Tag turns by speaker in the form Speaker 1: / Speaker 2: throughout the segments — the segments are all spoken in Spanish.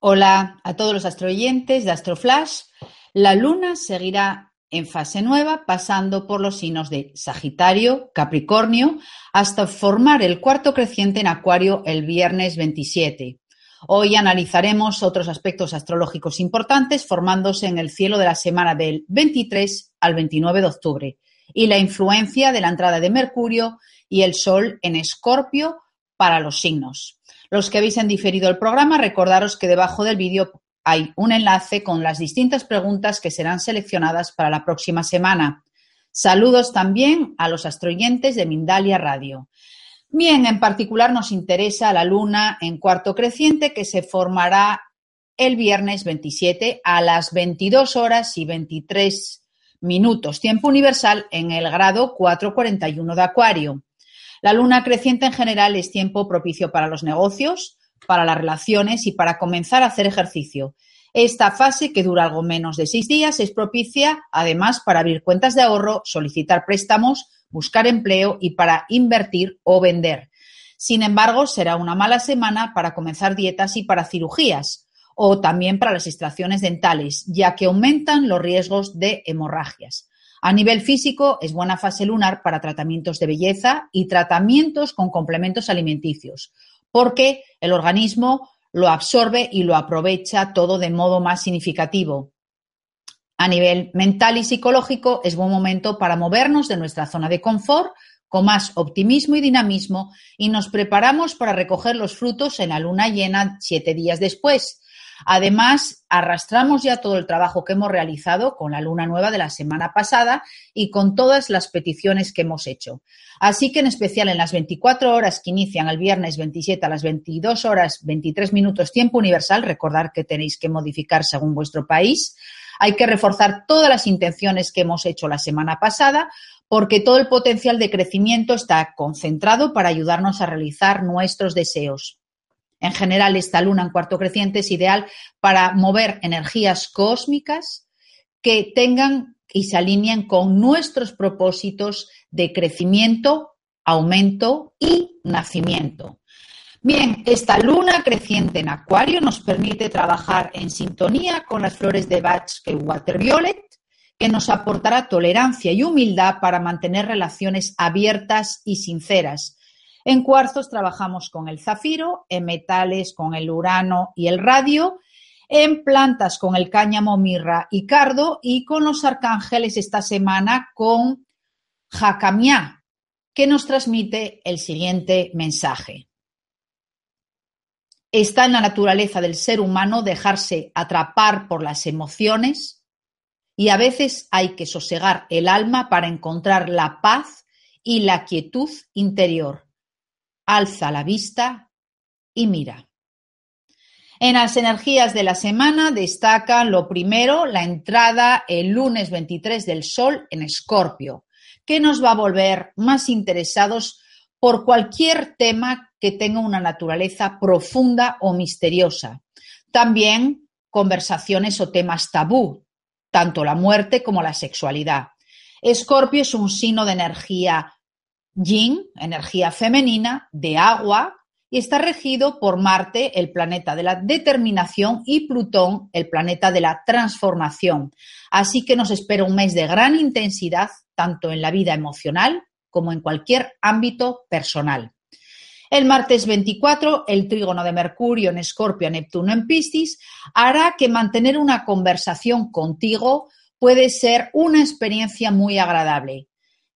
Speaker 1: Hola a todos los astroyentes de Astroflash. La luna seguirá en fase nueva, pasando por los signos de Sagitario, Capricornio, hasta formar el cuarto creciente en Acuario el viernes 27. Hoy analizaremos otros aspectos astrológicos importantes formándose en el cielo de la semana del 23 al 29 de octubre y la influencia de la entrada de Mercurio y el Sol en Escorpio para los signos. Los que habéis en diferido el programa, recordaros que debajo del vídeo hay un enlace con las distintas preguntas que serán seleccionadas para la próxima semana. Saludos también a los astroyentes de Mindalia Radio. Bien, en particular nos interesa la luna en cuarto creciente que se formará el viernes 27 a las 22 horas y 23 minutos, tiempo universal en el grado 441 de Acuario. La luna creciente en general es tiempo propicio para los negocios, para las relaciones y para comenzar a hacer ejercicio. Esta fase, que dura algo menos de seis días, es propicia además para abrir cuentas de ahorro, solicitar préstamos, buscar empleo y para invertir o vender. Sin embargo, será una mala semana para comenzar dietas y para cirugías o también para las extracciones dentales, ya que aumentan los riesgos de hemorragias. A nivel físico, es buena fase lunar para tratamientos de belleza y tratamientos con complementos alimenticios, porque el organismo lo absorbe y lo aprovecha todo de modo más significativo. A nivel mental y psicológico, es buen momento para movernos de nuestra zona de confort con más optimismo y dinamismo y nos preparamos para recoger los frutos en la luna llena siete días después, Además, arrastramos ya todo el trabajo que hemos realizado con la luna nueva de la semana pasada y con todas las peticiones que hemos hecho. Así que en especial en las 24 horas que inician el viernes 27 a las 22 horas 23 minutos tiempo universal, recordar que tenéis que modificar según vuestro país, hay que reforzar todas las intenciones que hemos hecho la semana pasada porque todo el potencial de crecimiento está concentrado para ayudarnos a realizar nuestros deseos. En general, esta luna en cuarto creciente es ideal para mover energías cósmicas que tengan y se alineen con nuestros propósitos de crecimiento, aumento y nacimiento. Bien, esta luna creciente en Acuario nos permite trabajar en sintonía con las flores de Bach Water Violet, que nos aportará tolerancia y humildad para mantener relaciones abiertas y sinceras, en cuarzos trabajamos con el zafiro, en metales con el urano y el radio, en plantas con el cáñamo, mirra y cardo y con los arcángeles esta semana con Jacamiá, que nos transmite el siguiente mensaje. Está en la naturaleza del ser humano dejarse atrapar por las emociones y a veces hay que sosegar el alma para encontrar la paz y la quietud interior alza la vista y mira. En las energías de la semana destacan lo primero, la entrada el lunes 23 del Sol en Escorpio, que nos va a volver más interesados por cualquier tema que tenga una naturaleza profunda o misteriosa. También conversaciones o temas tabú, tanto la muerte como la sexualidad. Escorpio es un signo de energía Yin, energía femenina, de agua, y está regido por Marte, el planeta de la determinación, y Plutón, el planeta de la transformación. Así que nos espera un mes de gran intensidad, tanto en la vida emocional como en cualquier ámbito personal. El martes 24, el trígono de Mercurio en Escorpio, Neptuno en Piscis, hará que mantener una conversación contigo puede ser una experiencia muy agradable,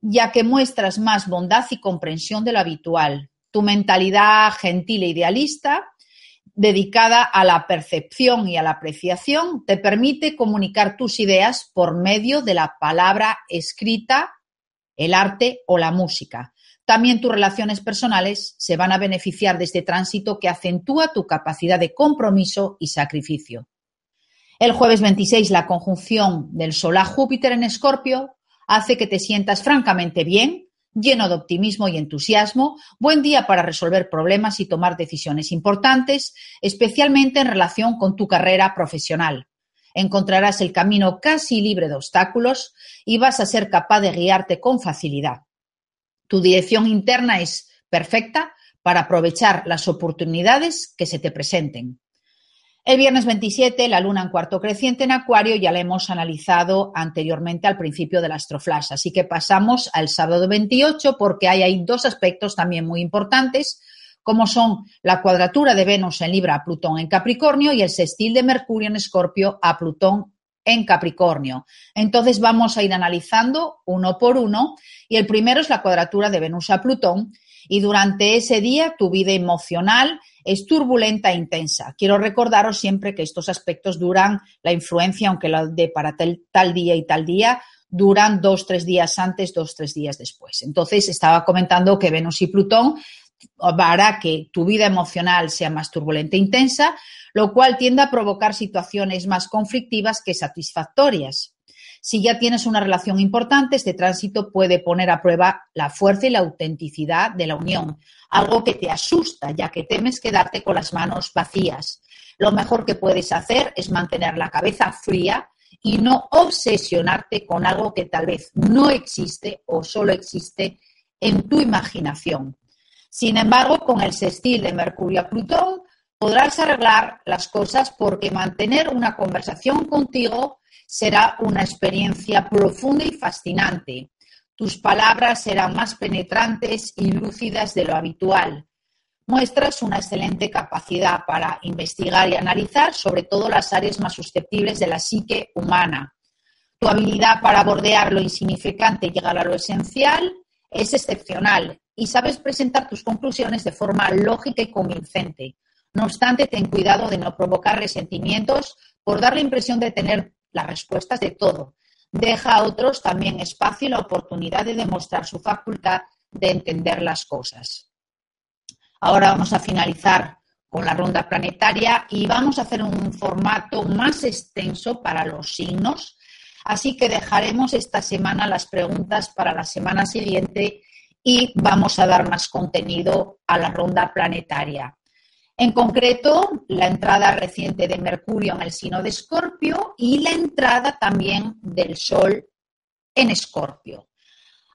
Speaker 1: ya que muestras más bondad y comprensión de lo habitual. Tu mentalidad gentil e idealista, dedicada a la percepción y a la apreciación, te permite comunicar tus ideas por medio de la palabra escrita, el arte o la música. También tus relaciones personales se van a beneficiar de este tránsito que acentúa tu capacidad de compromiso y sacrificio. El jueves 26, la conjunción del Sol a Júpiter en Escorpio hace que te sientas francamente bien, lleno de optimismo y entusiasmo, buen día para resolver problemas y tomar decisiones importantes, especialmente en relación con tu carrera profesional. Encontrarás el camino casi libre de obstáculos y vas a ser capaz de guiarte con facilidad. Tu dirección interna es perfecta para aprovechar las oportunidades que se te presenten. El viernes 27, la luna en cuarto creciente en Acuario, ya la hemos analizado anteriormente al principio del astroflash. Así que pasamos al sábado 28 porque hay ahí dos aspectos también muy importantes, como son la cuadratura de Venus en Libra a Plutón en Capricornio y el sextil de Mercurio en Escorpio a Plutón en Capricornio. Entonces vamos a ir analizando uno por uno y el primero es la cuadratura de Venus a Plutón y durante ese día tu vida emocional es turbulenta e intensa. Quiero recordaros siempre que estos aspectos duran la influencia, aunque la de para tal, día y tal día, duran dos, tres días antes, dos, tres días después. Entonces, estaba comentando que Venus y Plutón hará que tu vida emocional sea más turbulenta e intensa, lo cual tiende a provocar situaciones más conflictivas que satisfactorias. Si ya tienes una relación importante, este tránsito puede poner a prueba la fuerza y la autenticidad de la unión, algo que te asusta ya que temes quedarte con las manos vacías. Lo mejor que puedes hacer es mantener la cabeza fría y no obsesionarte con algo que tal vez no existe o solo existe en tu imaginación. Sin embargo, con el sextil de Mercurio a Plutón podrás arreglar las cosas porque mantener una conversación contigo será una experiencia profunda y fascinante. Tus palabras serán más penetrantes y lúcidas de lo habitual. Muestras una excelente capacidad para investigar y analizar sobre todo las áreas más susceptibles de la psique humana. Tu habilidad para bordear lo insignificante y llegar a lo esencial es excepcional y sabes presentar tus conclusiones de forma lógica y convincente. No obstante, ten cuidado de no provocar resentimientos por dar la impresión de tener las respuestas de todo. Deja a otros también espacio y la oportunidad de demostrar su facultad de entender las cosas. Ahora vamos a finalizar con la ronda planetaria y vamos a hacer un formato más extenso para los signos. Así que dejaremos esta semana las preguntas para la semana siguiente y vamos a dar más contenido a la ronda planetaria. En concreto, la entrada reciente de Mercurio en el signo de Escorpio y la entrada también del Sol en Escorpio,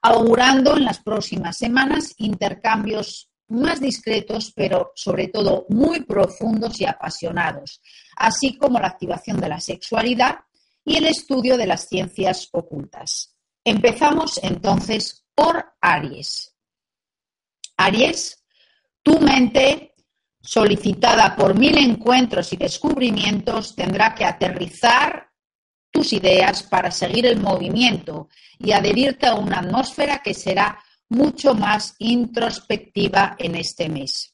Speaker 1: augurando en las próximas semanas intercambios más discretos, pero sobre todo muy profundos y apasionados, así como la activación de la sexualidad y el estudio de las ciencias ocultas. Empezamos entonces por Aries. Aries, tu mente solicitada por mil encuentros y descubrimientos, tendrá que aterrizar tus ideas para seguir el movimiento y adherirte a una atmósfera que será mucho más introspectiva en este mes.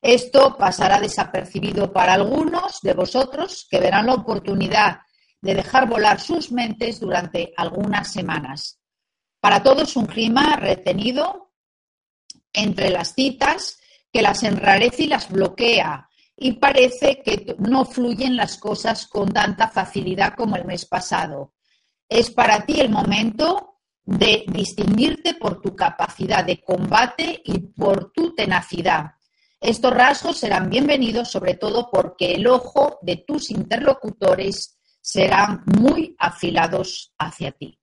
Speaker 1: Esto pasará desapercibido para algunos de vosotros que verán la oportunidad de dejar volar sus mentes durante algunas semanas. Para todos un clima retenido entre las citas que las enrarece y las bloquea y parece que no fluyen las cosas con tanta facilidad como el mes pasado. Es para ti el momento de distinguirte por tu capacidad de combate y por tu tenacidad. Estos rasgos serán bienvenidos sobre todo porque el ojo de tus interlocutores serán muy afilados hacia ti.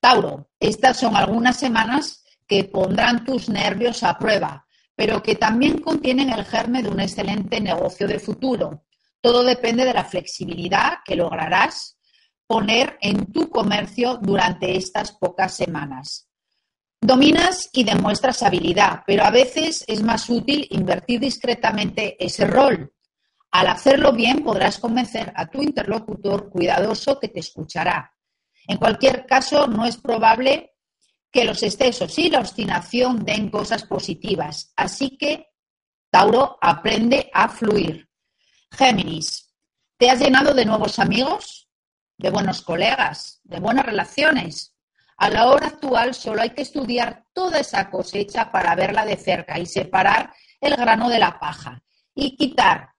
Speaker 1: Tauro, estas son algunas semanas que pondrán tus nervios a prueba, pero que también contienen el germen de un excelente negocio de futuro. Todo depende de la flexibilidad que lograrás poner en tu comercio durante estas pocas semanas. Dominas y demuestras habilidad, pero a veces es más útil invertir discretamente ese rol. Al hacerlo bien podrás convencer a tu interlocutor cuidadoso que te escuchará. En cualquier caso, no es probable que los excesos y la obstinación den cosas positivas. Así que, Tauro, aprende a fluir. Géminis, ¿te has llenado de nuevos amigos? ¿De buenos colegas? ¿De buenas relaciones? A la hora actual solo hay que estudiar toda esa cosecha para verla de cerca y separar el grano de la paja y quitar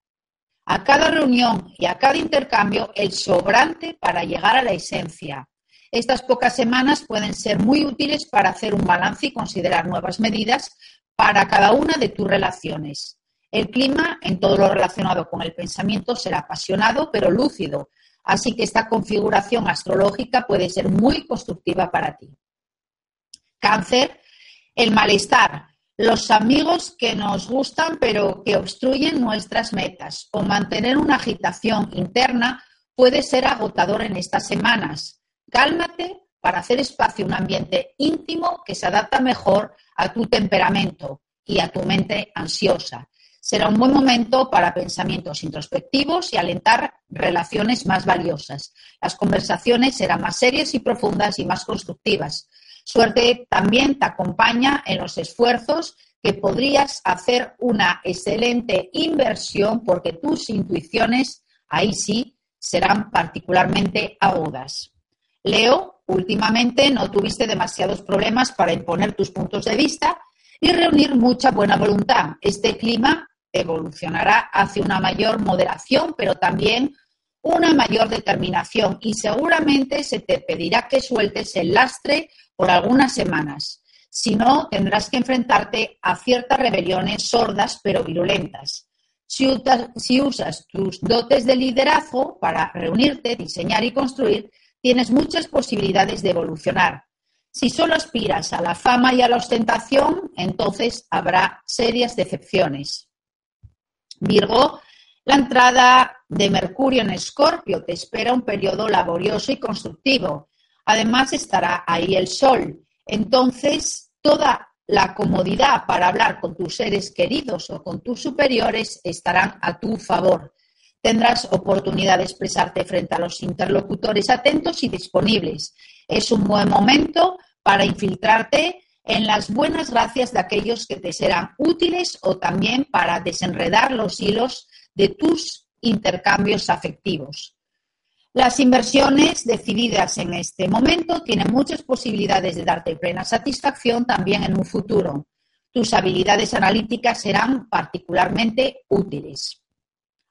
Speaker 1: a cada reunión y a cada intercambio el sobrante para llegar a la esencia. Estas pocas semanas pueden ser muy útiles para hacer un balance y considerar nuevas medidas para cada una de tus relaciones. El clima en todo lo relacionado con el pensamiento será apasionado pero lúcido, así que esta configuración astrológica puede ser muy constructiva para ti. Cáncer, el malestar, los amigos que nos gustan pero que obstruyen nuestras metas o mantener una agitación interna puede ser agotador en estas semanas. Cálmate para hacer espacio a un ambiente íntimo que se adapta mejor a tu temperamento y a tu mente ansiosa. Será un buen momento para pensamientos introspectivos y alentar relaciones más valiosas. Las conversaciones serán más serias y profundas y más constructivas. Suerte también te acompaña en los esfuerzos que podrías hacer una excelente inversión porque tus intuiciones, ahí sí, serán particularmente agudas. Leo, últimamente no tuviste demasiados problemas para imponer tus puntos de vista y reunir mucha buena voluntad. Este clima evolucionará hacia una mayor moderación, pero también una mayor determinación y seguramente se te pedirá que sueltes el lastre por algunas semanas. Si no, tendrás que enfrentarte a ciertas rebeliones sordas pero virulentas. Si, usas tus dotes de liderazgo para reunirte, diseñar y construir, tienes muchas posibilidades de evolucionar. Si solo aspiras a la fama y a la ostentación, entonces habrá serias decepciones. Virgo, la entrada de Mercurio en Escorpio te espera un periodo laborioso y constructivo. Además estará ahí el Sol. Entonces, toda la comodidad para hablar con tus seres queridos o con tus superiores estarán a tu favor. Tendrás oportunidad de expresarte frente a los interlocutores atentos y disponibles. Es un buen momento para infiltrarte en las buenas gracias de aquellos que te serán útiles o también para desenredar los hilos de tus intercambios afectivos. Las inversiones decididas en este momento tienen muchas posibilidades de darte plena satisfacción también en un futuro. Tus habilidades analíticas serán particularmente útiles.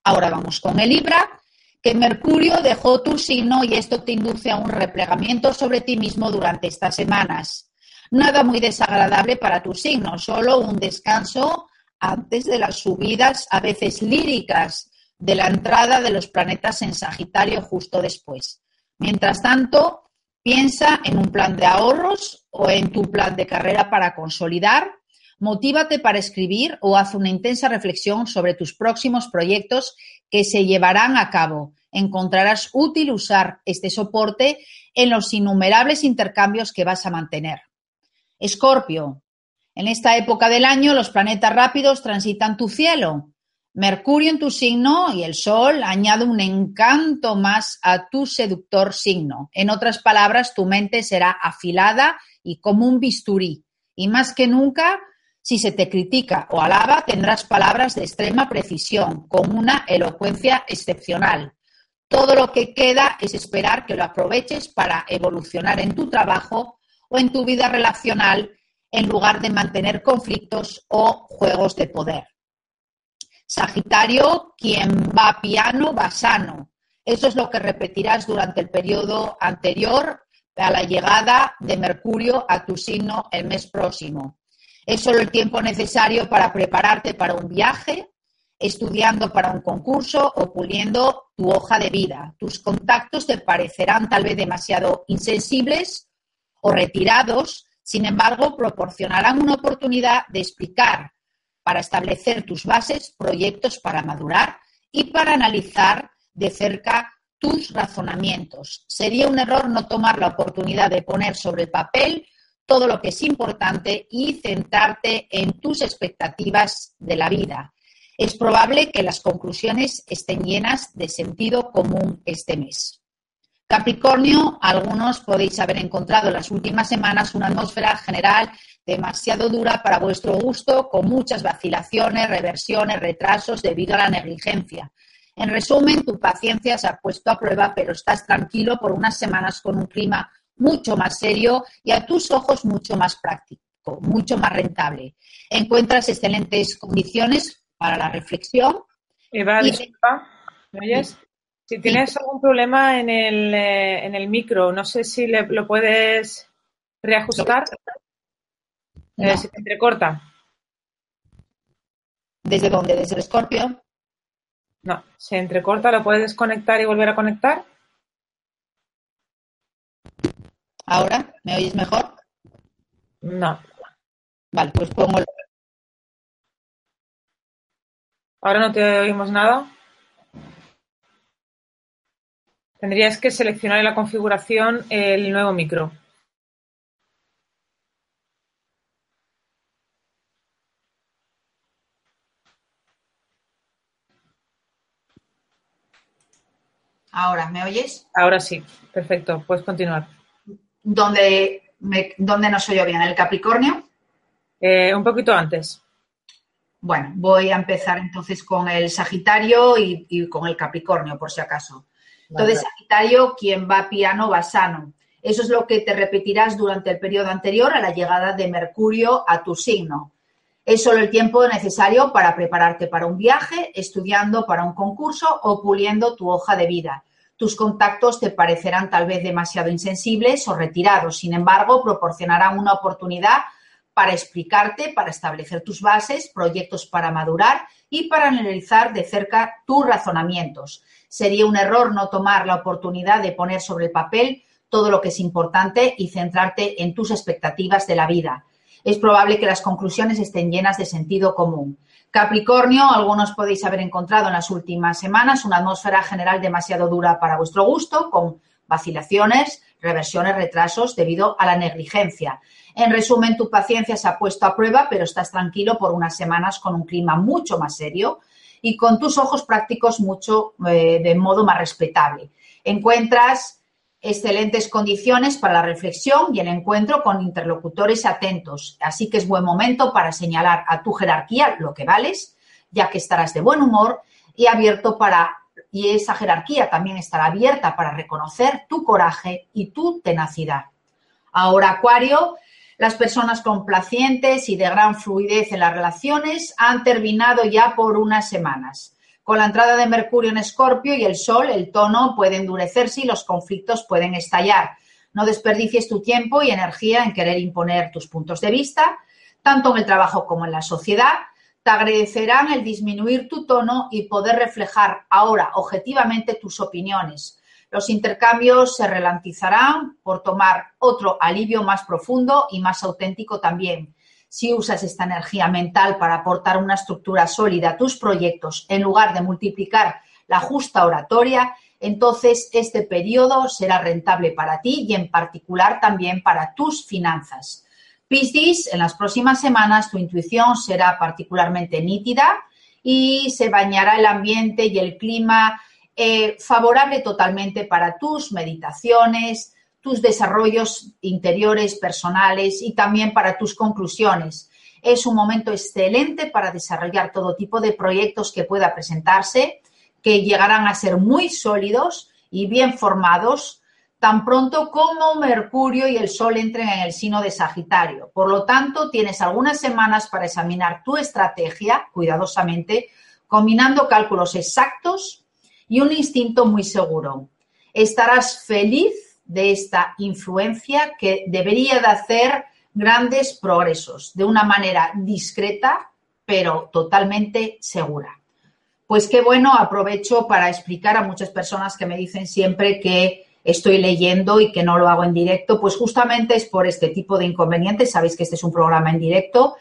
Speaker 1: Ahora vamos con el Libra, que Mercurio dejó tu signo y esto te induce a un replegamiento sobre ti mismo durante estas semanas. Nada muy desagradable para tu signo, solo un descanso antes de las subidas, a veces líricas, de la entrada de los planetas en Sagitario justo después. Mientras tanto, piensa en un plan de ahorros o en tu plan de carrera para consolidar. Motívate para escribir o haz una intensa reflexión sobre tus próximos proyectos que se llevarán a cabo. Encontrarás útil usar este soporte en los innumerables intercambios que vas a mantener. Escorpio. En esta época del año los planetas rápidos transitan tu cielo. Mercurio en tu signo y el Sol añade un encanto más a tu seductor signo. En otras palabras, tu mente será afilada y como un bisturí. Y más que nunca, si se te critica o alaba, tendrás palabras de extrema precisión, con una elocuencia excepcional. Todo lo que queda es esperar que lo aproveches para evolucionar en tu trabajo o en tu vida relacional en lugar de mantener conflictos o juegos de poder. Sagitario, quien va piano va sano. Eso es lo que repetirás durante el periodo anterior a la llegada de Mercurio a tu signo el mes próximo. Es solo el tiempo necesario para prepararte para un viaje, estudiando para un concurso o puliendo tu hoja de vida. Tus contactos te parecerán tal vez demasiado insensibles o retirados, sin embargo, proporcionarán una oportunidad de explicar para establecer tus bases, proyectos para madurar y para analizar de cerca tus razonamientos. Sería un error no tomar la oportunidad de poner sobre el papel todo lo que es importante y centrarte en tus expectativas de la vida. Es probable que las conclusiones estén llenas de sentido común este mes. Capricornio, algunos podéis haber encontrado en las últimas semanas una atmósfera general demasiado dura para vuestro gusto, con muchas vacilaciones, reversiones, retrasos debido a la negligencia. En resumen, tu paciencia se ha puesto a prueba, pero estás tranquilo por unas semanas con un clima mucho más serio y a tus ojos mucho más práctico, mucho más rentable. Encuentras excelentes condiciones para la reflexión.
Speaker 2: Eva, disculpa, ¿me oyes? Si tienes algún problema en el, eh, en el micro, no sé si le, lo puedes reajustar. Eh, se te entrecorta.
Speaker 1: ¿Desde dónde? ¿Desde el Scorpio?
Speaker 2: No, se entrecorta, ¿lo puedes desconectar y volver a conectar?
Speaker 1: ¿Ahora? ¿Me oyes mejor?
Speaker 2: No.
Speaker 1: Vale, pues pongo.
Speaker 2: ¿Ahora no te oímos nada? Tendrías que seleccionar en la configuración el nuevo micro.
Speaker 1: Ahora, ¿me oyes?
Speaker 2: Ahora sí, perfecto, puedes continuar.
Speaker 1: ¿Dónde, me, dónde no soy yo bien? ¿El Capricornio?
Speaker 2: Eh, un poquito antes.
Speaker 1: Bueno, voy a empezar entonces con el Sagitario y, y con el Capricornio, por si acaso. Entonces, Sagitario, quien va piano va sano. Eso es lo que te repetirás durante el periodo anterior a la llegada de Mercurio a tu signo. Es solo el tiempo necesario para prepararte para un viaje, estudiando para un concurso o puliendo tu hoja de vida. Tus contactos te parecerán tal vez demasiado insensibles o retirados, sin embargo, proporcionarán una oportunidad para explicarte, para establecer tus bases, proyectos para madurar y para analizar de cerca tus razonamientos. Sería un error no tomar la oportunidad de poner sobre el papel todo lo que es importante y centrarte en tus expectativas de la vida. Es probable que las conclusiones estén llenas de sentido común. Capricornio, algunos podéis haber encontrado en las últimas semanas una atmósfera general demasiado dura para vuestro gusto, con vacilaciones, reversiones, retrasos debido a la negligencia. En resumen, tu paciencia se ha puesto a prueba, pero estás tranquilo por unas semanas con un clima mucho más serio y con tus ojos prácticos mucho eh, de modo más respetable. Encuentras excelentes condiciones para la reflexión y el encuentro con interlocutores atentos, así que es buen momento para señalar a tu jerarquía lo que vales, ya que estarás de buen humor y abierto para y esa jerarquía también estará abierta para reconocer tu coraje y tu tenacidad. Ahora, Acuario, las personas complacientes y de gran fluidez en las relaciones han terminado ya por unas semanas. Con la entrada de Mercurio en Escorpio y el Sol, el tono puede endurecerse y los conflictos pueden estallar. No desperdicies tu tiempo y energía en querer imponer tus puntos de vista, tanto en el trabajo como en la sociedad. Te agradecerán el disminuir tu tono y poder reflejar ahora objetivamente tus opiniones los intercambios se ralentizarán por tomar otro alivio más profundo y más auténtico también. Si usas esta energía mental para aportar una estructura sólida a tus proyectos en lugar de multiplicar la justa oratoria, entonces este periodo será rentable para ti y en particular también para tus finanzas. Piscis, en las próximas semanas tu intuición será particularmente nítida y se bañará el ambiente y el clima eh, favorable totalmente para tus meditaciones, tus desarrollos interiores, personales y también para tus conclusiones. Es un momento excelente para desarrollar todo tipo de proyectos que pueda presentarse, que llegarán a ser muy sólidos y bien formados tan pronto como Mercurio y el Sol entren en el sino de Sagitario. Por lo tanto, tienes algunas semanas para examinar tu estrategia cuidadosamente, combinando cálculos exactos y un instinto muy seguro. Estarás feliz de esta influencia que debería de hacer grandes progresos de una manera discreta, pero totalmente segura. Pues qué bueno, aprovecho para explicar a muchas personas que me dicen siempre que estoy leyendo y que no lo hago en directo, pues justamente es por este tipo de inconvenientes. Sabéis que este es un programa en directo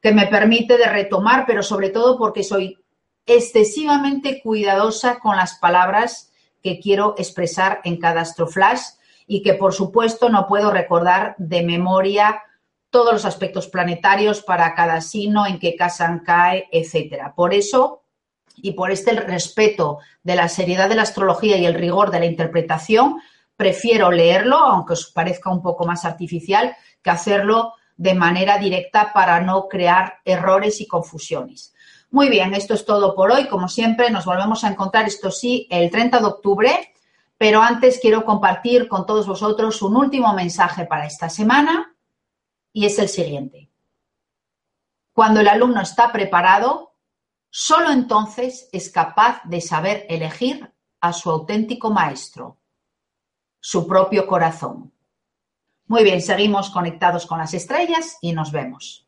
Speaker 1: que me permite de retomar, pero sobre todo porque soy excesivamente cuidadosa con las palabras que quiero expresar en cada astroflash y que, por supuesto, no puedo recordar de memoria todos los aspectos planetarios para cada signo, en qué casa cae, etcétera. Por eso, y por este respeto de la seriedad de la astrología y el rigor de la interpretación, prefiero leerlo, aunque os parezca un poco más artificial, que hacerlo de manera directa para no crear errores y confusiones. Muy bien, esto es todo por hoy. Como siempre, nos volvemos a encontrar, esto sí, el 30 de octubre, pero antes quiero compartir con todos vosotros un último mensaje para esta semana y es el siguiente. Cuando el alumno está preparado, solo entonces es capaz de saber elegir a su auténtico maestro, su propio corazón. Muy bien, seguimos conectados con las estrellas y nos vemos.